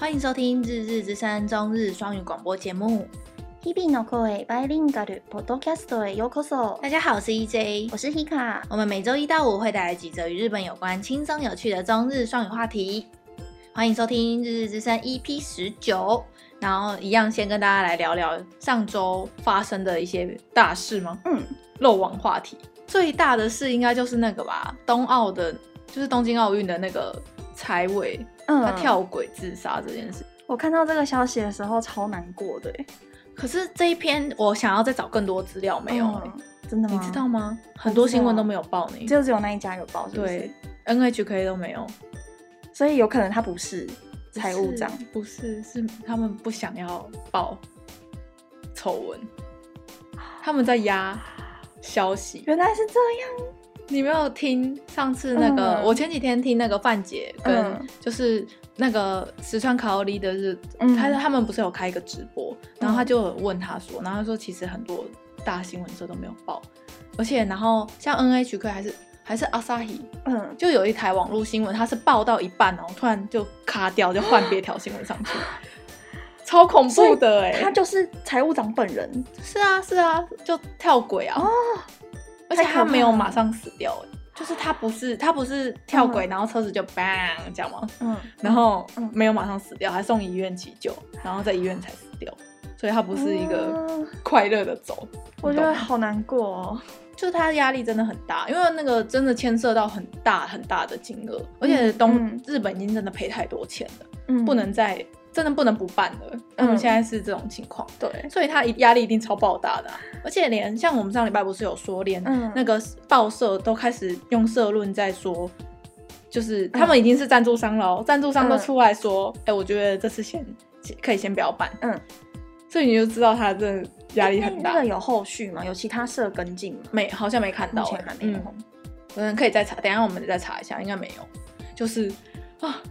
欢迎收听《日日之声》中日双语广播节目。日々の声 Bilingual Podcast へようこそ。大家好，我是 EJ，我是 Hika。我们每周一到五会带来几则与日本有关、轻松有趣的中日双语话题。欢迎收听《日日之声》EP 十九。然后一样，先跟大家来聊聊上周发生的一些大事吗？嗯，漏网话题最大的事应该就是那个吧，东奥的，就是东京奥运的那个采苇， 嗯，他跳轨自杀这件事。我看到这个消息的时候超难过的，可是这一篇我想要再找更多资料，没有、嗯，真的吗？你知道吗？很多新闻都没有报你，就只有那一家有报是不是？对，NHK 都没有，所以有可能他不是财务长，不是，是他们不想要报丑闻，他们在压消息。原来是这样，你没有听上次那个？嗯、我前几天听那个范姐跟就是。那个石川卡奥利的日，嗯、他他们不是有开一个直播，然后他就有问他说，然后他说其实很多大新闻社都没有报，而且然后像 NHK 还是还是 Asahi，嗯，就有一台网络新闻，它是报到一半哦，突然就卡掉，就换别条新闻上去，超恐怖的哎，他就是财务长本人，是啊是啊，就跳轨啊，哦、而且他没有马上死掉哎。就是他不是他不是跳轨，嗯、然后车子就 bang 这样吗？嗯，然后没有马上死掉，还送医院急救，然后在医院才死掉，所以他不是一个快乐的走。我觉得好难过哦，就是他压力真的很大，因为那个真的牵涉到很大很大的金额，而且东、嗯、日本已经真的赔太多钱了，嗯，不能再。真的不能不办了，嗯，现在是这种情况，对，所以他压力一定超爆大的，啊，而且连像我们上礼拜不是有说，连那个报社都开始用社论在说，就是他们已经是赞助商了，喔，赞助商都出来说，哎，我觉得这次先可以先不要办，嗯，所以你就知道他这压力很大。那个有后续吗？有其他社跟进吗？没，好像没看到，欸，嗯，可能可以再查，等下我们再查一下，应该没有，就是啊。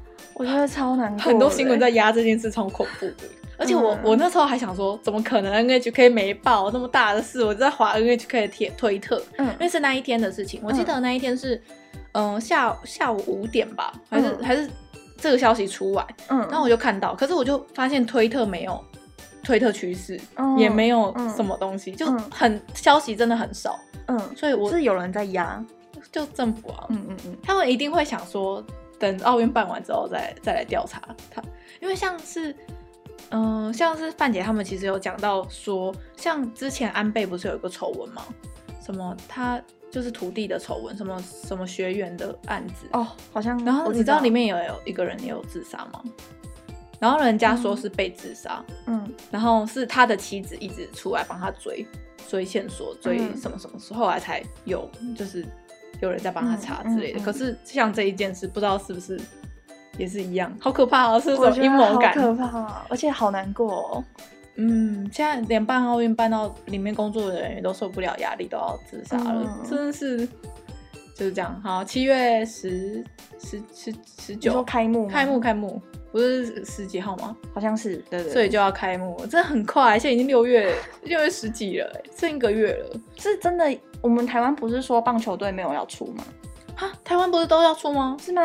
我觉得超难过，很多新闻在压这件事，超恐怖的。而且我、嗯、我那时候还想说，怎么可能 NHK 没报那么大的事？我就在划 NHK 的贴推特，嗯，因为是那一天的事情。我记得那一天是，嗯、呃，下下午五点吧，还是、嗯、还是这个消息出来，嗯，然后我就看到，可是我就发现推特没有推特趋势，嗯、也没有什么东西，嗯、就很消息真的很少，嗯，所以我是有人在压，就政府啊，嗯嗯嗯，他们一定会想说。等奥运办完之后再再来调查他，因为像是，嗯、呃，像是范姐他们其实有讲到说，像之前安倍不是有一个丑闻吗？什么他就是徒弟的丑闻，什么什么学员的案子哦，好像。然后你知道里面有有一个人也有自杀吗？然后人家说是被自杀，嗯，然后是他的妻子一直出来帮他追追线索，追什么什么时候，后来才有就是。有人在帮他查之类的，嗯嗯嗯、可是像这一件事，不知道是不是也是一样，好可怕哦！是不是阴谋感？好可怕，而且好难过哦。嗯，现在连办奥运办到里面工作的人员都受不了压力，都要自杀了，嗯、真的是就是这样。好，七月十十十十九开幕，开幕开幕，不是十几号吗？好像是，对，对对，所以就要开幕，真的很快，现在已经六月六月十几了，剩一个月了，是真的。我们台湾不是说棒球队没有要出吗？哈，台湾不是都要出吗？是吗？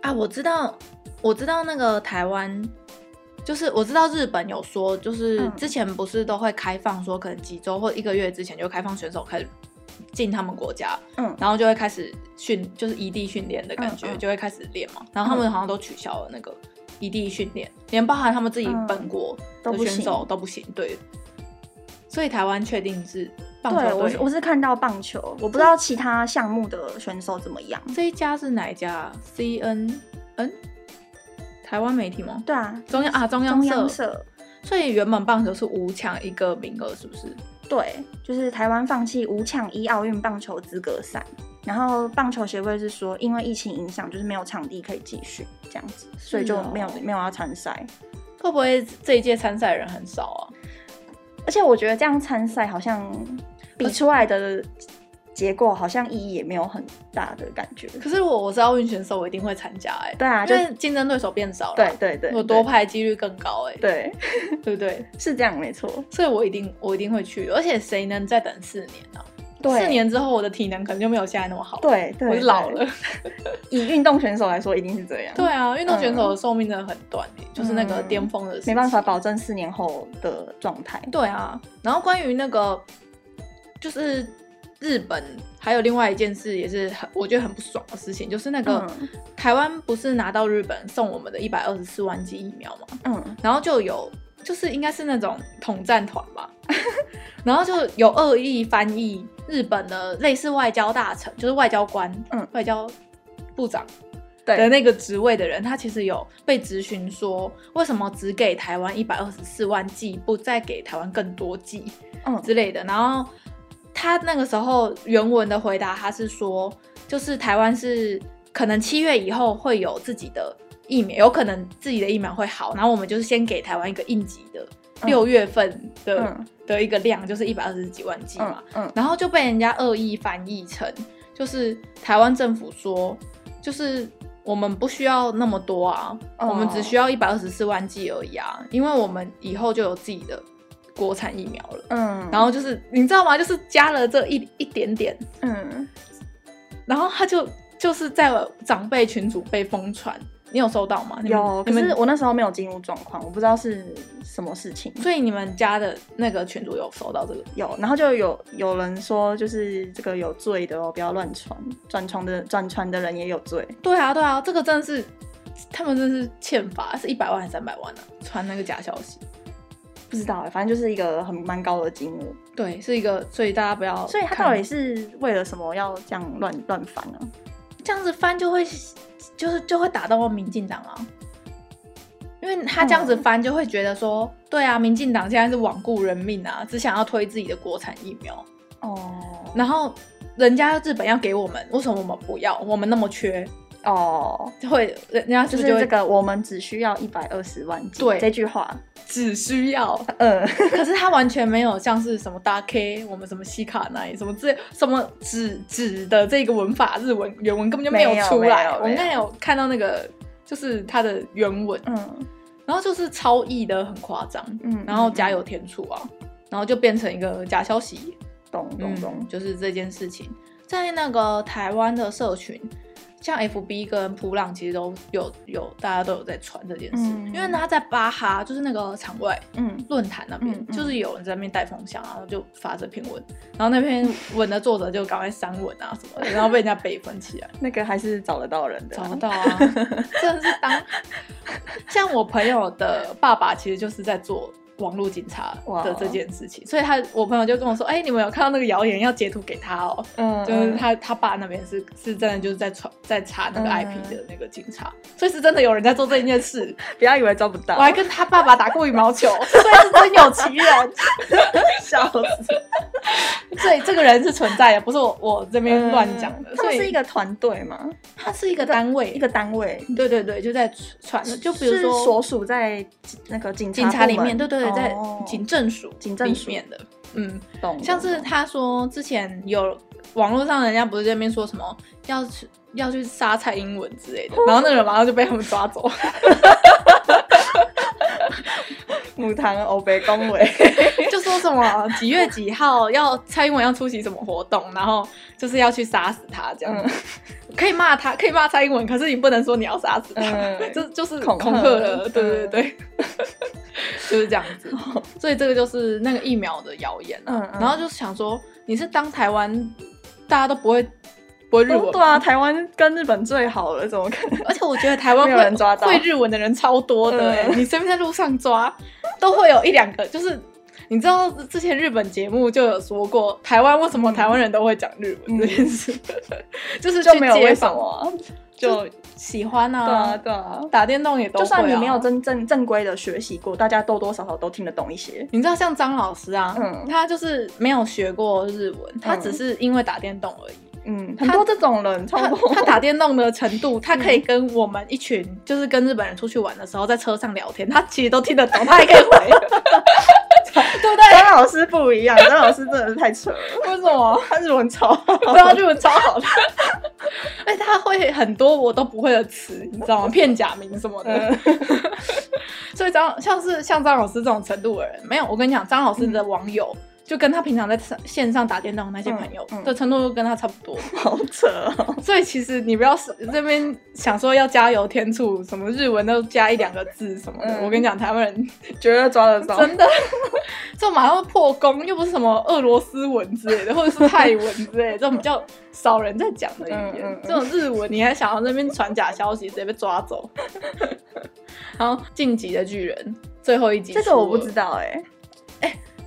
啊，我知道，我知道那个台湾，就是我知道日本有说，就是之前不是都会开放说，可能几周或一个月之前就开放选手开始进他们国家，嗯，然后就会开始训，就是异地训练的感觉，嗯嗯、就会开始练嘛。然后他们好像都取消了那个异地训练，连包含他们自己本国的选手都不行，对。所以台湾确定是棒球。对，我我是看到棒球，我不知道其他项目的选手怎么样。这一家是哪一家？CNN？嗯，台湾媒体吗？对啊，中央啊，中央社。中央社。所以原本棒球是五抢一个名额，是不是？对，就是台湾放弃五抢一奥运棒球资格赛，然后棒球协会是说，因为疫情影响，就是没有场地可以继续这样子，所以就没有、哦、没有要参赛。会不会这一届参赛人很少啊？而且我觉得这样参赛好像比出来的结果好像意义也没有很大的感觉。可是我我是奥运选手，我一定会参加哎、欸。对啊，就是竞争对手变少了。对对对，我夺牌几率更高哎、欸。对，对不对？是这样没错。所以我一定我一定会去。而且谁能再等四年呢、啊？四年之后我的体能可能就没有现在那么好。对对，我就老了。以运动选手来说，一定是这样。对啊，运动选手的寿命真的很短，嗯、就是那个巅峰的没办法保证四年后的状态。对啊，然后关于那个就是。日本还有另外一件事也是很我觉得很不爽的事情，就是那个、嗯、台湾不是拿到日本送我们的一百二十四万剂疫苗嘛，嗯，然后就有就是应该是那种统战团吧，然后就有恶意翻译日本的类似外交大臣，就是外交官，嗯，外交部长的那个职位的人，他其实有被质询说，为什么只给台湾一百二十四万剂，不再给台湾更多剂，嗯。之类的，然后。他那个时候原文的回答，他是说，就是台湾是可能七月以后会有自己的疫苗，有可能自己的疫苗会好，然后我们就是先给台湾一个应急的六月份的、嗯、的一个量，就是一百二十几万剂嘛，嗯，嗯，然后就被人家恶意翻译成，就是台湾政府说，就是我们不需要那么多啊，哦、我们只需要一百二十四万剂而已啊，因为我们以后就有自己的。国产疫苗了，嗯，然后就是你知道吗？就是加了这一一点点，嗯，然后他就就是在长辈群组被疯传，你有收到吗？有，可是我那时候没有进入状况，我不知道是什么事情。所以你们家的那个群主有收到这个？有，然后就有有人说，就是这个有罪的哦，不要乱传，转传的转传的人也有罪。对啊，对啊，这个真的是他们真的是欠罚，是一百万还是三百万呢？传那个假消息。不知道，反正就是一个很蛮高的金额。对，是一个，所以大家不要。所以他到底是为了什么要这样乱乱翻呢？这样子翻就会，就是就会打到民进党啊。因为他这样子翻就会觉得说，嗯、对啊，民进党现在是罔顾人命啊，只想要推自己的国产疫苗。哦。然后人家日本要给我们，为什么我们不要？我们那么缺。哦，就会人家就就是这个，我们只需要一百二十万剂。对，这句话。只需要，嗯，可是他完全没有像是什么大 K，我们什么西卡奈什么这什么纸纸的这个文法，日文原文根本就没有出来。我们刚才有看到那个，就是它的原文，嗯，然后就是超译的很夸张，嗯，然后加油添醋啊，然后就变成一个假消息，咚咚咚，就是这件事情。在那个台湾的社群。像 FB 跟普朗其实都有有大家都有在传这件事，嗯、因为他在巴哈就是那个场外嗯论坛那边，就是有人在那边带风向，然后就发这篇文，然后那篇文的作者就赶快删文啊什么的，然后被人家备份起来。那个还是找得到人的，找得到啊，真的是当像我朋友的爸爸其实就是在做。网络警察的这件事情，Wow. 所以他我朋友就跟我说：“哎、欸，你们有看到那个谣言，要截图给他哦。嗯”嗯，就是他他爸那边是是真的，就是在传在查那个 IP 的那个警察，嗯、所以是真的有人在做这一件事。不要以为抓不到，我还跟他爸爸打过羽毛球，所以是真有其人，笑死。所以这个人是存在的，不是我我这边乱讲的。他们是一个团队吗？他是一个单位，一个单位。对对对，就在传，就比如说所属在那个警警察里面，对对对，在警政署警政署里面的，嗯，懂。像是他说之前有网络上人家不是这边说什么要去要去杀蔡英文之类的，然后那个人马上就被他们抓走。母汤欧北恭维，就说什么几月几号要蔡英文要出席什么活动，然后就是要去杀死他这样。嗯、可以骂他，可以骂蔡英文，可是你不能说你要杀死他，嗯、就就是恐吓了。对对对，嗯、就是这样子。所以这个就是那个疫苗的谣言、啊。嗯嗯、然后就想说，你是当台湾大家都不会。不会日文？对啊，台湾跟日本最好了，怎么可能？而且我觉得台湾会人抓到会日文的人超多的，嗯、你随便在路上抓，都会有一两个。就是你知道之前日本节目就有说过，台湾为什么台湾人都会讲日文这件事，嗯、就是去街访，就喜欢啊，对啊，对啊，打电动也都会、啊。就算你没有真正正规的学习过，大家多多少少都听得懂一些。你知道像张老师啊，嗯、他就是没有学过日文，他只是因为打电动而已。嗯，很多这种人，他他打电动的程度，他可以跟我们一群就是跟日本人出去玩的时候，在车上聊天，他其实都听得懂，他还可以回，对不对？张老师不一样，张老师真的是太扯了。为什么？他日文超好，对啊，日文超好的。哎，他会很多我都不会的词，你知道吗？片假名什么的。所以张像是像张老师这种程度的人，没有。我跟你讲，张老师的网友就跟他平常在线上打电动那些朋友的程度都跟他差不多，好扯哦。所以其实你不要这边想说要加油添醋，什么日文都加一两个字什么的，我跟你讲，台湾人绝对抓得到，真的，这马上会破功，又不是什么俄罗斯文之类的，或者是泰文之类的，这种比较少人在讲的语言，这种日文你还想要那边传假消息，直接被抓走。然后晋级的巨人最后一集，这个我不知道哎，哎。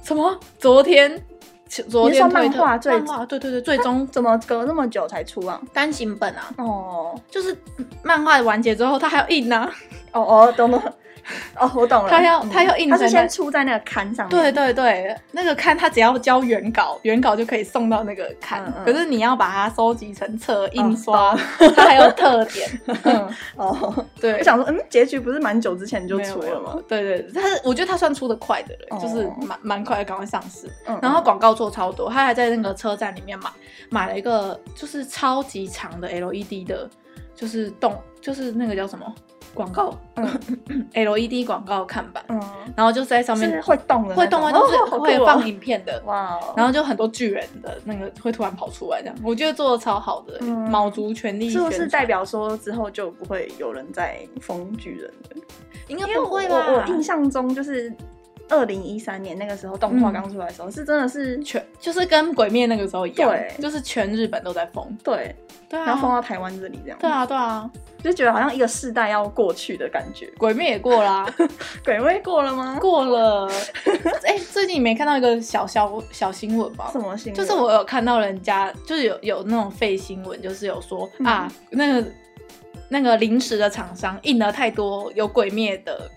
什么？昨天，昨天漫画最漫画对对对，最终怎么隔那么久才出啊？单行本啊？哦，就是漫画完结之后，它还要印呢。哦哦，懂了。哦，我懂了。他要他要印，他是先出在那个刊上面。对对对，那个刊他只要交原稿，原稿就可以送到那个刊。可是你要把它收集成册印刷，它还有特点。哦，对。我想说，嗯，结局不是蛮久之前就出了吗？对对，他是我觉得他算出的快的人，就是蛮蛮快的，赶快上市。然后广告做超多，他还在那个车站里面买买了一个就是超级长的 LED 的，就是动，就是那个叫什么？广告，嗯，LED 广告看板，嗯，然后就在上面会动的，会动啊，就是会放影片的，哇，然后就很多巨人的那个会突然跑出来，这样，我觉得做的超好的，卯足全力，是不是代表说之后就不会有人再封巨人了？应该不会吧？我印象中就是二零一三年那个时候动画刚出来的时候，是真的是全，就是跟鬼灭那个时候一样，对，就是全日本都在封，对，对啊，然后封到台湾这里这样，对啊，对啊。就觉得好像一个世代要过去的感觉。鬼灭也过啦，鬼灭过了吗？过了。哎、欸，最近你没看到一个小小小新闻吗？什么新闻？就是我有看到人家，就是有有那种废新闻，就是有说、嗯、啊，那个那个零食的厂商印了太多有鬼灭的，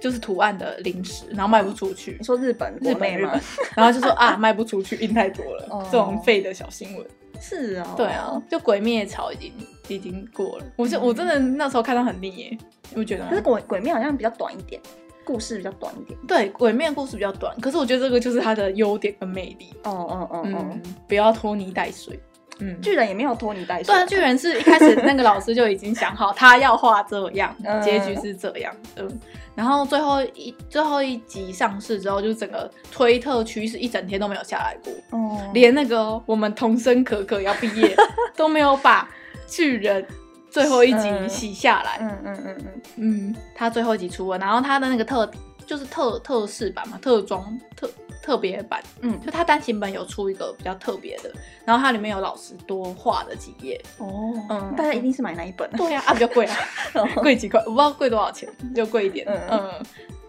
就是图案的零食，然后卖不出去。你说日本日本日本，然后就说啊，卖不出去，印太多了，哦、这种废的小新闻。是啊、哦，对啊，就鬼灭潮已经已经过了。我就我真的那时候看到很腻耶，我觉得。可是鬼鬼灭好像比较短一点，故事比较短一点。对，鬼灭故事比较短，可是我觉得这个就是它的优点跟魅力。哦哦哦哦，不要拖泥带水。嗯，巨人也没有拖泥带水。对啊，巨人是一开始那个老师就已经想好，他要画这样，结局是这样。嗯。然后最后一最后一集上市之后，就整个推特趋势一整天都没有下来过，哦、连那个我们童声可可要毕业 都没有把巨人最后一集洗下来。嗯嗯嗯嗯嗯，他最后一集出了，然后他的那个特就是特特仕版嘛，特装特。特别版，嗯，就它单行本有出一个比较特别的，然后它里面有老师多画的几页。哦，嗯，大家一定是买那一本？对呀，啊比较贵啊，贵几块，我不知道贵多少钱，就贵一点，嗯，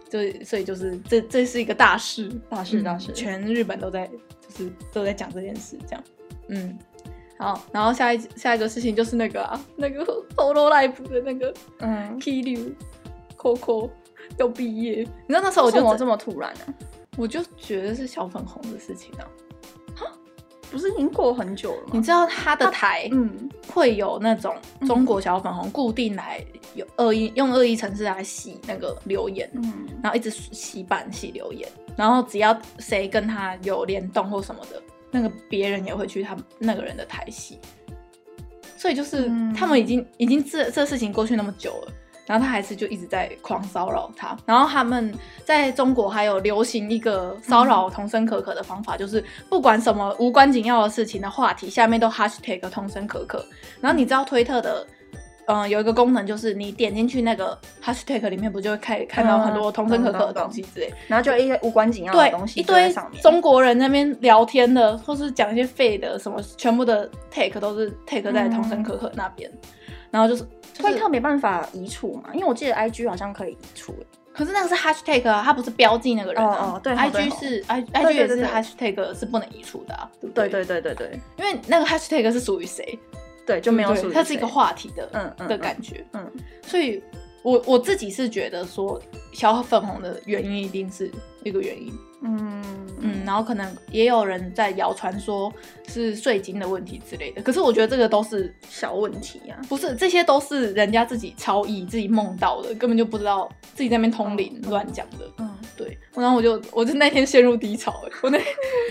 就所以就是这这是一个大事，大事大事，全日本都在就是都在讲这件事，这样，嗯，好，然后下一下一个事情就是那个啊，那个 Hololive 的那个，嗯，Kiryu Coco 要毕业，你知道那时候我就这么突然呢？我就觉得是小粉红的事情啊，不是已经过很久了吗？你知道他的台，嗯，会有那种中国小粉红固定来有恶意用恶意程式来洗那个留言，嗯，然后一直洗版洗留言，然后只要谁跟他有联动或什么的，那个别人也会去他那个人的台洗，所以就是他们已经已经这这事情过去那么久了。然后他还是就一直在狂骚扰他，然后他们在中国还有流行一个骚扰童声可可的方法，嗯、就是不管什么无关紧要的事情的话题，下面都 hashtag 童声可可。然后你知道推特的，嗯、呃，有一个功能，就是你点进去那个 hashtag 里面，不就会看看到很多童声可可的东西之类，然后就一些无关紧要的东西对一堆中国人那边聊天的，或是讲一些废的什么，全部的 take 都是 take 在童声可可那边，嗯、然后就是。推特没办法移除嘛？因为我记得 I G 好像可以移除，可是那个是 hashtag 啊，它不是标记那个人啊。哦，对，I G 是 I I G 也是 hashtag 是不能移除的啊。对对对对对，因为那个 hashtag 是属于谁？对，就没有属于它是一个话题的，嗯嗯的感觉，嗯。所以我我自己是觉得说小粉红的原因一定是一个原因。嗯嗯，然后可能也有人在谣传说是税金的问题之类的，可是我觉得这个都是小问题呀、啊，不是，这些都是人家自己超意、自己梦到的，根本就不知道自己在那边通灵乱讲的。嗯，对。然后我就我就那天陷入低潮，我那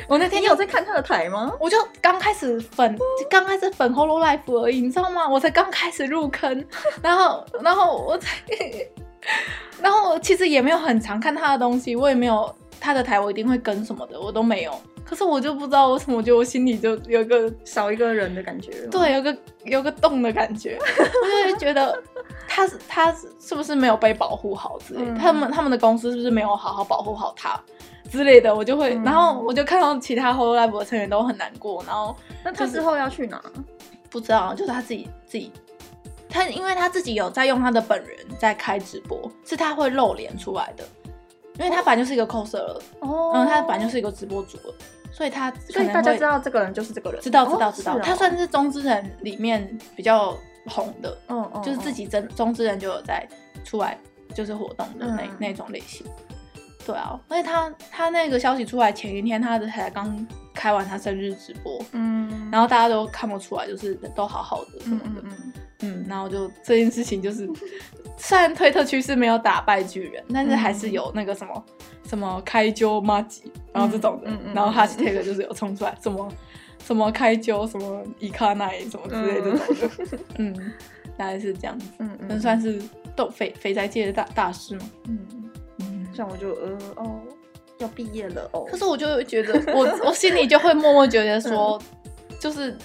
我那天你有在看他的台吗？我就刚开始粉，刚开始粉 Holo Life 而已，你知道吗？我才刚开始入坑，然后然后我才，然后其实也没有很常看他的东西，我也没有。他的台我一定会跟什么的，我都没有。可是我就不知道为什么，我觉得我心里就有个少一个人的感觉。对，有个有个洞的感觉，我就会觉得他是他是不是没有被保护好之类的？嗯、他们他们的公司是不是没有好好保护好他之类的？我就会，嗯、然后我就看到其他 Hololive 的成员都很难过，然后那他之后要去哪？不知道，就是他自己自己。他因为他自己有在用他的本人在开直播，是他会露脸出来的，因为他本来就是一个 coser 了，哦，嗯，他本来就是一个直播主了，所以他所以大家知道这个人就是这个人，知道知道知道，他算是中之人里面比较红的，嗯嗯，就是自己真中之人就有在出来就是活动的那那种类型，对啊，而且他他那个消息出来前一天，他的才刚开完他生日直播，嗯，然后大家都看不出来，就是都好好的什么的，嗯。嗯，然后就这件事情就是，虽然推特区是没有打败巨人，但是还是有那个什么什么开揪麻吉，然后这种的，嗯嗯、然后 hashtag 就是有冲出来什么什么开揪什么伊卡奈什么之类的这种的，嗯，嗯，大概是这样子，嗯嗯，嗯。算是斗肥肥宅界的大大师嘛，嗯。嗯，像我就呃哦要毕业了哦，可是我就觉得我我心里就会默默觉得说，嗯、就是。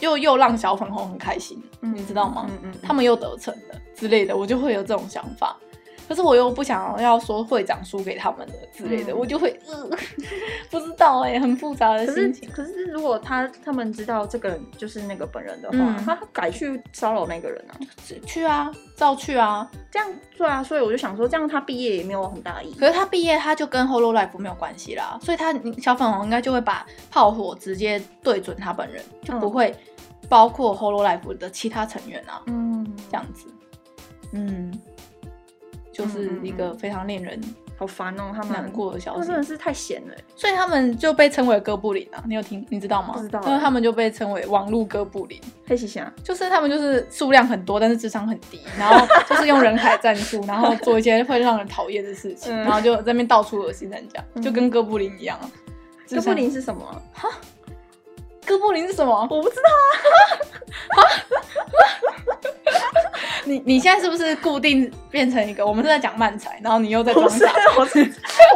又又让小粉红很开心，嗯、你知道吗？嗯嗯嗯、他们又得逞了之类的，我就会有这种想法。可是我又不想要说会长输给他们的之类的，嗯、我就会、呃、不知道哎、欸，很复杂的心情。可是，可是如果他他们知道这个人就是那个本人的话，嗯、他改去骚扰那个人啊？去啊，照去啊，这样对啊。所以我就想说，这样他毕业也没有很大意义。可是他毕业他就跟 Hololive 没有关系啦，所以他小粉红应该就会把炮火直接对准他本人，就不会包括 Hololive 的其他成员啊。嗯，这样子，嗯。就是一个非常令人好烦哦，他们难过的消息，真的是太闲了，所以他们就被称为哥布林啊。你有听？你知道吗？不知道。因为他们就被称为网络哥布林。黑喜祥就是他们就是数量很多，但是智商很低，然后就是用人海战术，然后做一些会让人讨厌的事情，然后就在那边到处恶心人家，就跟哥布林一样。哥布林是什么？哈？哥布林是什么？我不知道啊。你你现在是不是固定变成一个？我们是在讲漫才，然后你又在装傻。我是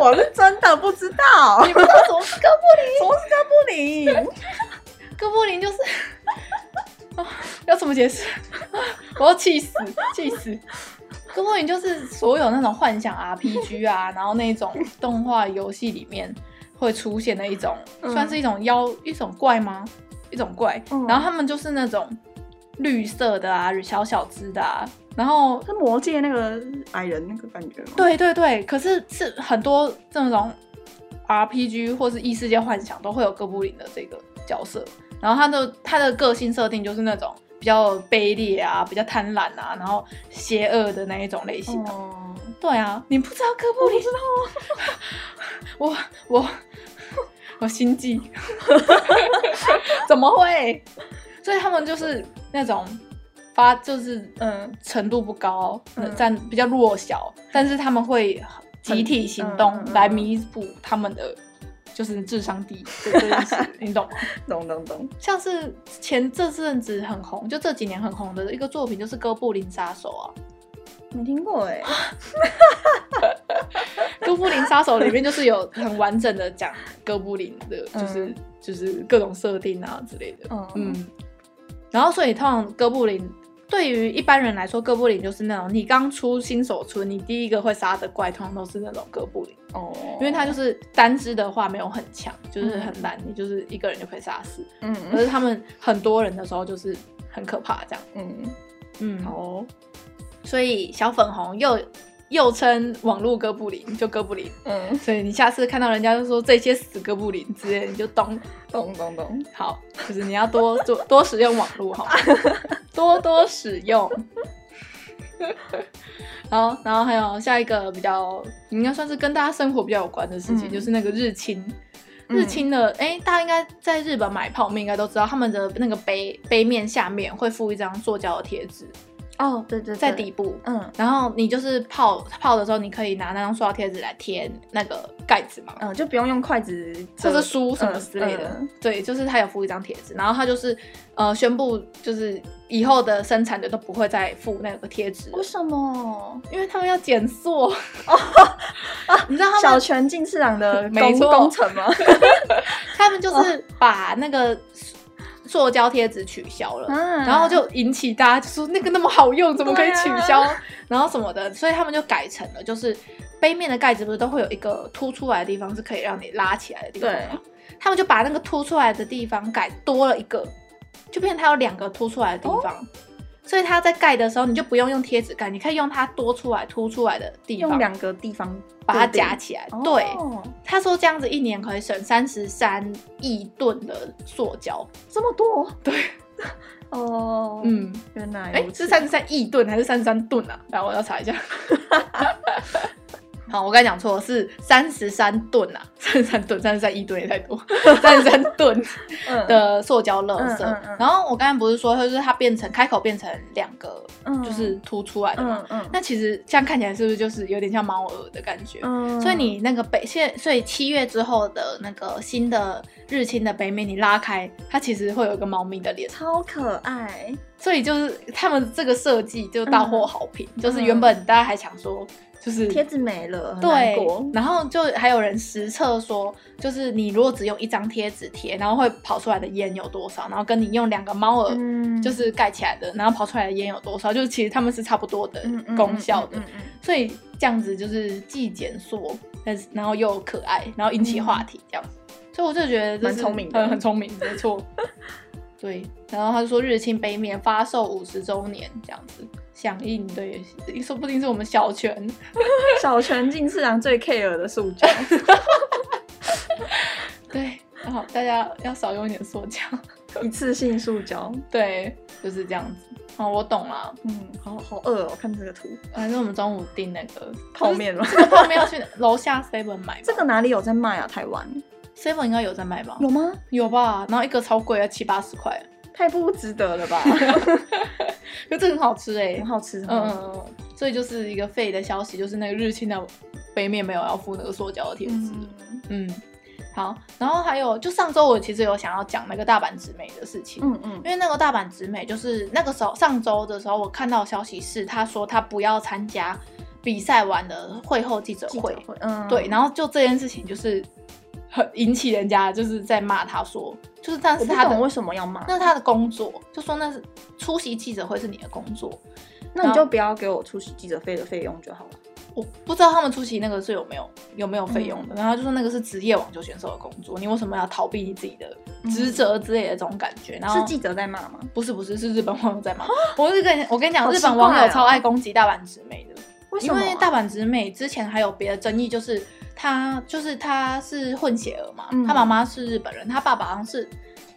我是真的不知道。你们说什么是哥布林？什么是哥布林？哥布林就是啊，要怎么解释？我要气死，气死！哥布林就是所有那种幻想 RPG 啊，然后那种动画游戏里面会出现的一种，嗯、算是一种妖，一种怪吗？一种怪。嗯、然后他们就是那种。绿色的啊，小小只的啊，然后是魔界那个矮人那个感觉吗？对对对，可是是很多这种 RPG 或是异世界幻想都会有哥布林的这个角色，然后他的他的个性设定就是那种比较卑劣啊，比较贪婪啊，然后邪恶的那一种类型的。哦，对啊，你不知道哥布林？知道 吗？我我我心悸，怎么会？所以他们就是那种发，就是嗯程度不高，占、嗯、比较弱小，但是他们会集体行动来弥补他们的就是智商低这件事，你懂吗？懂懂懂。像是前这阵子很红，就这几年很红的一个作品，就是《哥布林杀手》啊，没听过哎、欸。哥布林杀手里面就是有很完整的讲哥布林的，就是、嗯、就是各种设定啊之类的，嗯。嗯然后，所以通常哥布林对于一般人来说，哥布林就是那种你刚出新手村，你第一个会杀的怪，通常都是那种哥布林哦，因为它就是单只的话没有很强，就是很难，嗯、你就是一个人就可以杀死。嗯，可是他们很多人的时候就是很可怕，这样。嗯嗯，好、哦，所以小粉红又。又称网络哥布林，就哥布林。嗯，所以你下次看到人家就说这些死哥布林之类，你就懂懂懂懂。好，就是你要多多多使用网络，好吗？多多使用。好，然后还有下一个比较应该算是跟大家生活比较有关的事情，嗯、就是那个日清。日清的，哎、欸，大家应该在日本买泡面应该都知道，他们的那个杯杯面下面会附一张塑胶的贴纸。哦，对对，在底部，嗯，然后你就是泡泡的时候，你可以拿那张塑料贴纸来贴那个盖子嘛，嗯，就不用用筷子，或者书什么之类的，对，就是它有附一张贴纸，然后它就是呃宣布，就是以后的生产的都不会再附那个贴纸。为什么？因为他们要减塑哦。你知道他们小泉进次郎的工工程吗？他们就是把那个塑胶贴纸取消了，嗯然后就引起大家就说那个那么好用，怎么可以取消？啊然后什么的，所以他们就改成了，就是杯面的盖子不是都会有一个凸出来的地方，是可以让你拉起来的地方吗？他们就把那个凸出来的地方改多了一个，就变成它有两个凸出来的地方。哦所以它在盖的时候，你就不用用贴纸盖，你可以用它多出来、凸出来的地方，用两个地方把它夹起来。对，哦、他说这样子一年可以省三十三亿吨的塑胶，这么多？对，哦，嗯，原来哎、欸，是三十三亿吨还是三十三吨啊？来，我要查一下。好，我刚才讲错了，是三十三吨啊，三十三吨，三十三亿吨也太多，三十三 吨的塑胶垃圾。嗯嗯嗯、然后我刚才不是说，就是它变成开口变成两个，就是凸出来的嘛。嗯那其实这样看起来是不是就是有点像猫耳的感觉？嗯、所以你那个北，现所以七月之后的那个新的日清的北美，你拉开，它其实会有一个猫咪的脸，超可爱。所以就是他们这个设计就大获好评，嗯、就是原本大家还想说。就是贴纸没了，对，然后就还有人实测说，就是你如果只用一张贴纸贴，然后会跑出来的烟有多少，然后跟你用两个猫耳就是盖起来的，然后跑出来的烟有多少，就是其实他们是差不多的功效的，所以这样子就是既减塑，但是然后又可爱，然后引起话题这样，所以我就觉得蛮聪明的，很聪明，没错。对，然后他就说日清杯面发售五十周年这样子。响应对，说不定是我们小泉，小泉进次郎最 care 的塑胶。对，然后大家要少用一点塑胶，一次性塑胶。对，就是这样子。哦，我懂了。嗯，好好饿哦，看这个图。反正我们中午订那个泡面了。这个泡面要去楼下 Seven 买。这个哪里有在卖啊？台湾 Seven 应该有在卖吧？有吗？有吧。然后一个超贵啊，七八十块。太不值得了吧？可这很好吃哎、欸，很好吃。嗯嗯，所以就是一个废的消息，就是那个日清的杯面没有要附那个塑胶的贴纸。嗯，嗯，好。然后还有，就上周我其实有想要讲那个大阪直美的事情。嗯嗯，因为那个大阪直美就是那个时候上周的时候，我看到消息是他说他不要参加比赛完的会后记者会。会嗯，对。然后就这件事情就是很引起人家就是在骂他说。就是，但是他的为什么要骂？那是他的工作，就说那是出席记者会是你的工作，那你就不要给我出席记者费的费用就好了。我不知道他们出席那个是有没有有没有费用的，嗯、然后就说那个是职业网球选手的工作，你为什么要逃避你自己的职责之类的这种感觉？然后是记者在骂吗？不是不是，是日本网友在骂。我是跟我跟你讲，日本网友超爱攻击大阪直美的，为什么、啊？因为大阪直美之前还有别的争议，就是他就是他是混血儿嘛，嗯、他妈妈是日本人，他爸爸好像是。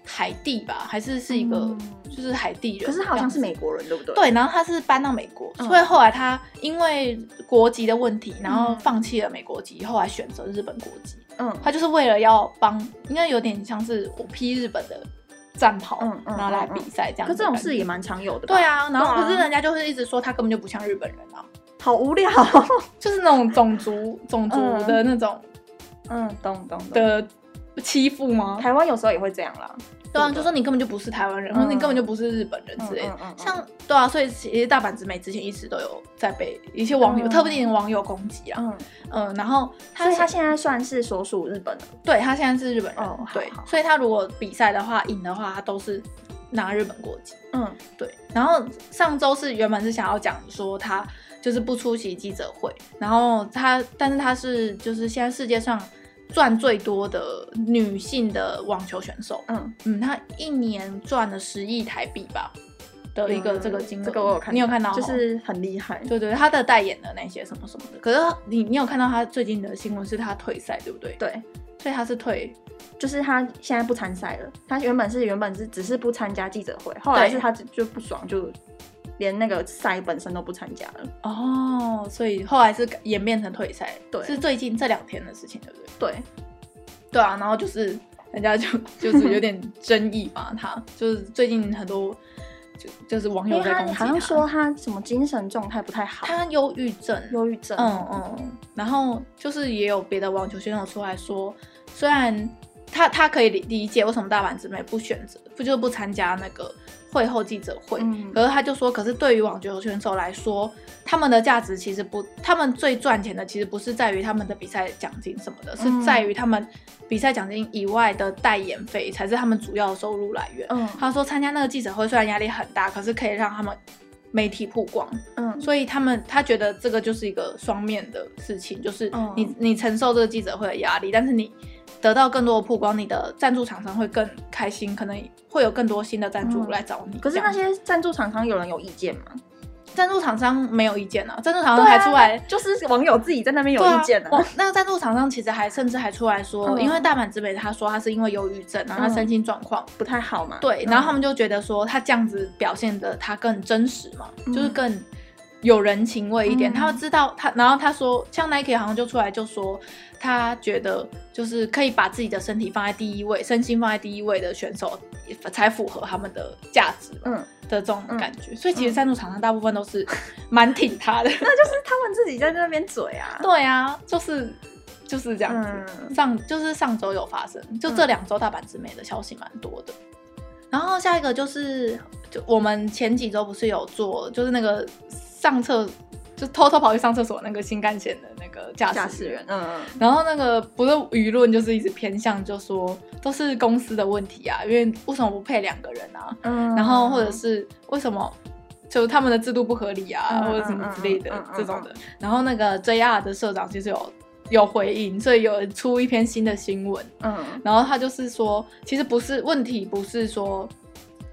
海地吧，还是是一个，就是海地人。可是他好像是美国人，对不对？对，然后他是搬到美国，所以后来他因为国籍的问题，然后放弃了美国籍，后来选择日本国籍。嗯，他就是为了要帮，应该有点像是我披日本的战袍，嗯嗯，然后来比赛这样。可这种事也蛮常有的。对啊，然后可是人家就是一直说他根本就不像日本人啊，好无聊，就是那种种族种族的那种，嗯，懂懂的欺负吗？台湾有时候也会这样啦。对啊，就说你根本就不是台湾人，或者你根本就不是日本人之类的。像对啊，所以其实大阪直美之前一直都有在被一些网友，特别是网友攻击啊。嗯嗯，然后所以他现在算是所属日本的。对，他现在是日本人。对，所以他如果比赛的话赢的话，他都是拿日本国籍。嗯，对。然后上周是原本是想要讲说他就是不出席记者会，然后他但是他是就是现在世界上。赚最多的女性的网球选手，嗯嗯，她一年赚了十亿台币吧的一个这个金额，这个我有看，你有看到，就是很厉害。对对，他的代言的那些什么什么的。可是你你有看到他最近的新闻是他退赛，对不对？对，所以他是退，就是他现在不参赛了。他原本是原本是只是不参加记者会，后来是他就不爽就。连那个赛本身都不参加了。哦，所以后来是演变成退赛，对，是最近这两天的事情，对不对？对，对啊，然后就是人家就 就是有点争议吧，他就是最近很多就就是网友在攻击他，好像说他什么精神状态不太好，他忧郁症，忧郁症，嗯嗯，然后就是也有别的网球选手出来说，虽然他他可以理理解为什么大阪直美不选择，不就是不参加那个会后记者会。嗯、可是他就说，可是对于网球选手来说，他们的价值其实不，他们最赚钱的其实不是在于他们的比赛奖金什么的，嗯、是在于他们比赛奖金以外的代言费才是他们主要的收入来源。嗯、他说参加那个记者会虽然压力很大，可是可以让他们媒体曝光。嗯，所以他们他觉得这个就是一个双面的事情，就是你、嗯、你承受这个记者会的压力，但是你。得到更多的曝光，你的赞助厂商会更开心，可能会有更多新的赞助来找你。可是那些赞助厂商有人有意见吗？赞助厂商没有意见啊，赞助厂商还出来，就是网友自己在那边有意见啊。那个赞助厂商其实还甚至还出来说，因为大阪直美他说他是因为忧郁症，然后他身心状况不太好嘛。对，然后他们就觉得说他这样子表现的他更真实嘛，就是更。有人情味一点，嗯、他知道他，然后他说，像 Nike 好像就出来就说，他觉得就是可以把自己的身体放在第一位，身心放在第一位的选手才符合他们的价值，嗯的这种感觉。嗯、所以其实赞助厂商大部分都是蛮挺他的，那 就是他们自己在那边嘴啊。对啊，就是就是这样子。嗯、上就是上周有发生，就这两周大阪直美的消息蛮多的。然后下一个就是，就我们前几周不是有做，就是那个。上厕就偷偷跑去上厕所那个新干线的那个驾驶员，嗯嗯，然后那个不是舆论就是一直偏向，就说都是公司的问题啊，因为为什么不配两个人啊？嗯，然后或者是为什么就他们的制度不合理啊，嗯、或者什么之类的、嗯、这种的。然后那个 JR 的社长其实有有回应，所以有出一篇新的新闻，嗯，然后他就是说，其实不是问题，不是说。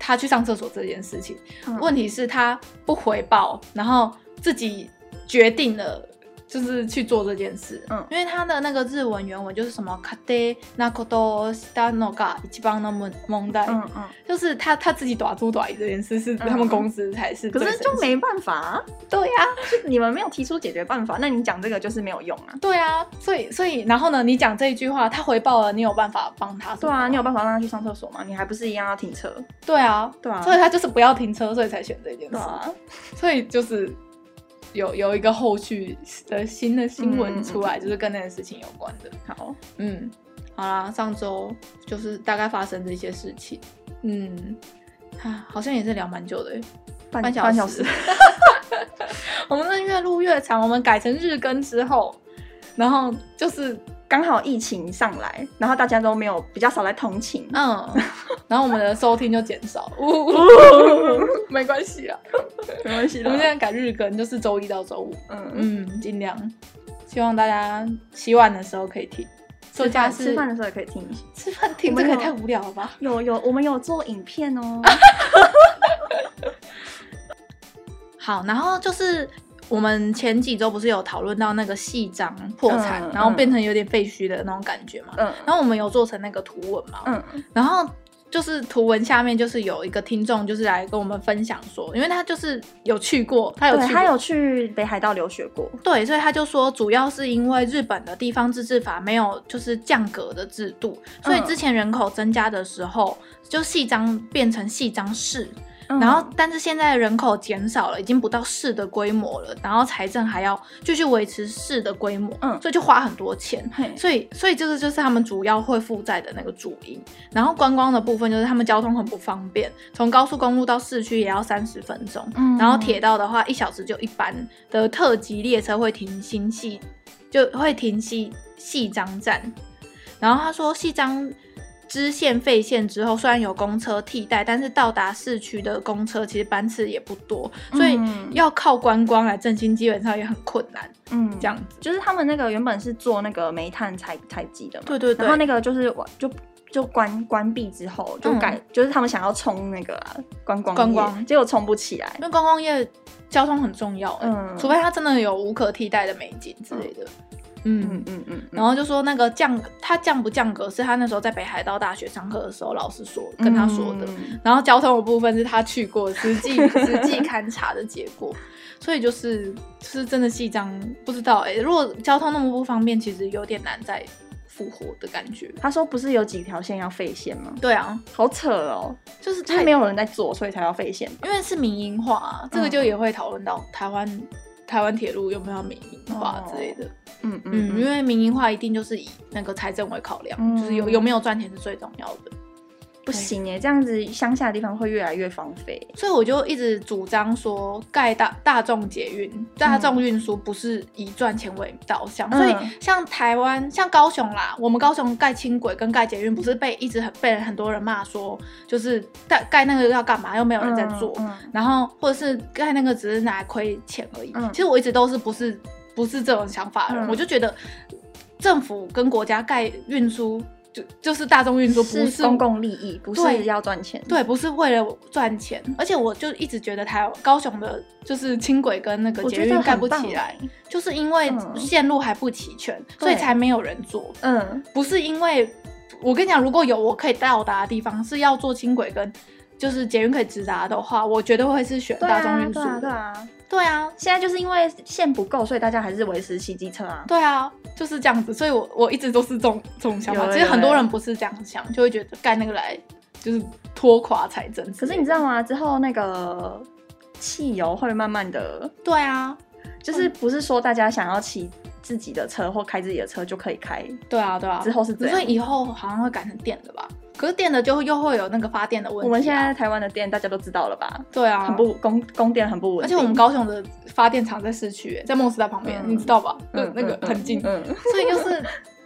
他去上厕所这件事情，嗯、问题是他不回报，然后自己决定了。就是去做这件事，嗯，因为他的那个日文原文就是什么卡德纳科多西达诺嘎一起帮他们蒙代，嗯嗯，就是他他自己短租短这件事是他们公司才是，可是就没办法，对呀，你们没有提出解决办法，那你讲这个就是没有用啊，对啊，所以所以然后呢，你讲这一句话，他回报了，你有办法帮他？对啊，你有办法让他去上厕所吗？你还不是一样要停车？对啊，对啊，所以他就是不要停车，所以才选这件事，所以就是。有有一个后续的新的新闻出来，嗯、就是跟那件事情有关的。好，嗯，好啦，上周就是大概发生的一些事情。嗯，啊，好像也是聊蛮久的，半小时。半小时 我们是越录越长，我们改成日更之后，然后就是。刚好疫情上来，然后大家都没有比较少来同情，嗯，然后我们的收听就减少，没关系啊，没关系。我们现在改日更，就是周一到周五，嗯嗯，尽量，希望大家洗碗的时候可以听，做家事吃饭的时候也可以听，吃饭听这个也太无聊了吧？有有，我们有做影片哦。好，然后就是。我们前几周不是有讨论到那个细章破产，嗯、然后变成有点废墟的那种感觉嘛？嗯，然后我们有做成那个图文嘛？嗯，然后就是图文下面就是有一个听众就是来跟我们分享说，因为他就是有去过，他有去，他有去北海道留学过，对，所以他就说主要是因为日本的地方自治法没有就是降格的制度，所以之前人口增加的时候，就细章变成细章市。然后，但是现在人口减少了，已经不到市的规模了。然后财政还要继续维持市的规模，嗯，所以就花很多钱。所以，所以这个就是他们主要会负债的那个主因。然后观光的部分就是他们交通很不方便，从高速公路到市区也要三十分钟。嗯，然后铁道的话，一小时就一班的特急列车会停新细，就会停细细张站。然后他说细张。支线废线之后，虽然有公车替代，但是到达市区的公车其实班次也不多，所以要靠观光来振兴，基本上也很困难。嗯，这样子就是他们那个原本是做那个煤炭采采集的嘛，对对对，然后那个就是就就关关闭之后就改，嗯、就是他们想要冲那个、啊、观光观光，结果冲不起来，因为观光业交通很重要，嗯，除非它真的有无可替代的美景之类的。嗯嗯。嗯嗯嗯，然后就说那个降，他降不降格是他那时候在北海道大学上课的时候老师说跟他说的，嗯、然后交通的部分是他去过实际实际勘察的结果，所以就是就是真的细张不知道哎、欸，如果交通那么不方便，其实有点难再复活的感觉。他说不是有几条线要废线吗？对啊，好扯哦，就是就是没有人在做，所以才要废线，因为是民营化、啊，这个就也会讨论到台湾、嗯、台湾铁路有没有民营化之类的。哦嗯嗯，嗯，因为民营化一定就是以那个财政为考量，嗯、就是有有没有赚钱是最重要的。不行耶，这样子乡下的地方会越来越荒废。所以我就一直主张说，盖大大众捷运、大众运输不是以赚钱为导向。嗯、所以像台湾、像高雄啦，我们高雄盖轻轨跟盖捷运，不是被一直很被很多人骂说，就是盖盖那个要干嘛？又没有人在做，嗯嗯、然后或者是盖那个只是拿来亏钱而已。嗯、其实我一直都是不是不是这种想法的人，嗯、我就觉得政府跟国家盖运输。就就是大众运输，不是公共利益，不是要赚钱，对，不是为了赚钱。而且我就一直觉得台高雄的，就是轻轨跟那个捷运盖不起来，就是因为线路还不齐全，嗯、所以才没有人做。嗯，不是因为我跟你讲，如果有我可以到达的地方是要坐轻轨跟就是捷运可以直达的话，我绝对会是选大众运输。对啊，对啊。对啊，现在就是因为线不够，所以大家还是维持骑机车啊。对啊，就是这样子，所以我我一直都是这种这种想法。其实很多人不是这样想，就会觉得盖那个来就是拖垮财政。可是你知道吗？之后那个汽油会慢慢的。对啊，就是不是说大家想要骑自己的车或开自己的车就可以开。对啊，对啊。之后是这样，所以以后好像会改成电的吧？可是电的就又会有那个发电的问题。我们现在台湾的电大家都知道了吧？对啊，很不供供电很不稳定。而且我们高雄的发电厂在市区，在梦时代旁边，你知道吧？嗯，那个很近。嗯，所以就是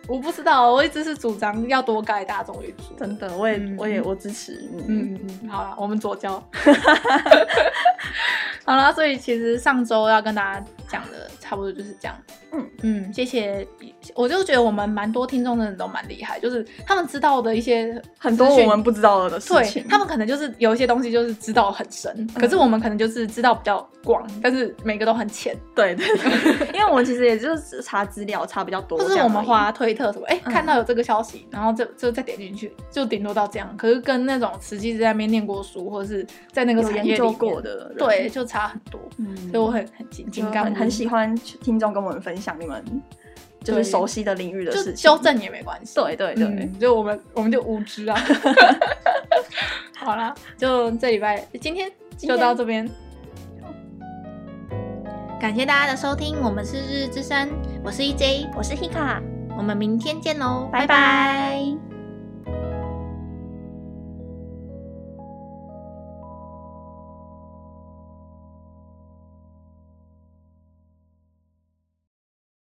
我不知道，我一直是主张要多盖大众运输。真的，我也我也我支持。嗯嗯，好了，我们左交。好了，所以其实上周要跟大家讲的差不多就是这样。嗯嗯，谢谢。我就觉得我们蛮多听众真的人都蛮厉害，就是他们知道的一些很多我们不知道的事情。对，他们可能就是有一些东西就是知道很深，嗯、可是我们可能就是知道比较广，但是每个都很浅。对对对，因为我们其实也就是查资料查比较多，就是我们花推特什么，哎、欸，看到有这个消息，然后就就再点进去，就顶多到这样。可是跟那种实际在那边念过书或者是在那个产业里过的，对，就差很多。嗯，所以我很很紧紧张，很喜欢听众跟我们分享你们。就是熟悉的领域的事情，修正也没关系。对对对，嗯、就我们我们就无知啊。好啦，就这礼拜今天就到这边。感谢大家的收听，我们是日日之声，我是 EJ，我是 Hika，我们明天见喽，拜拜。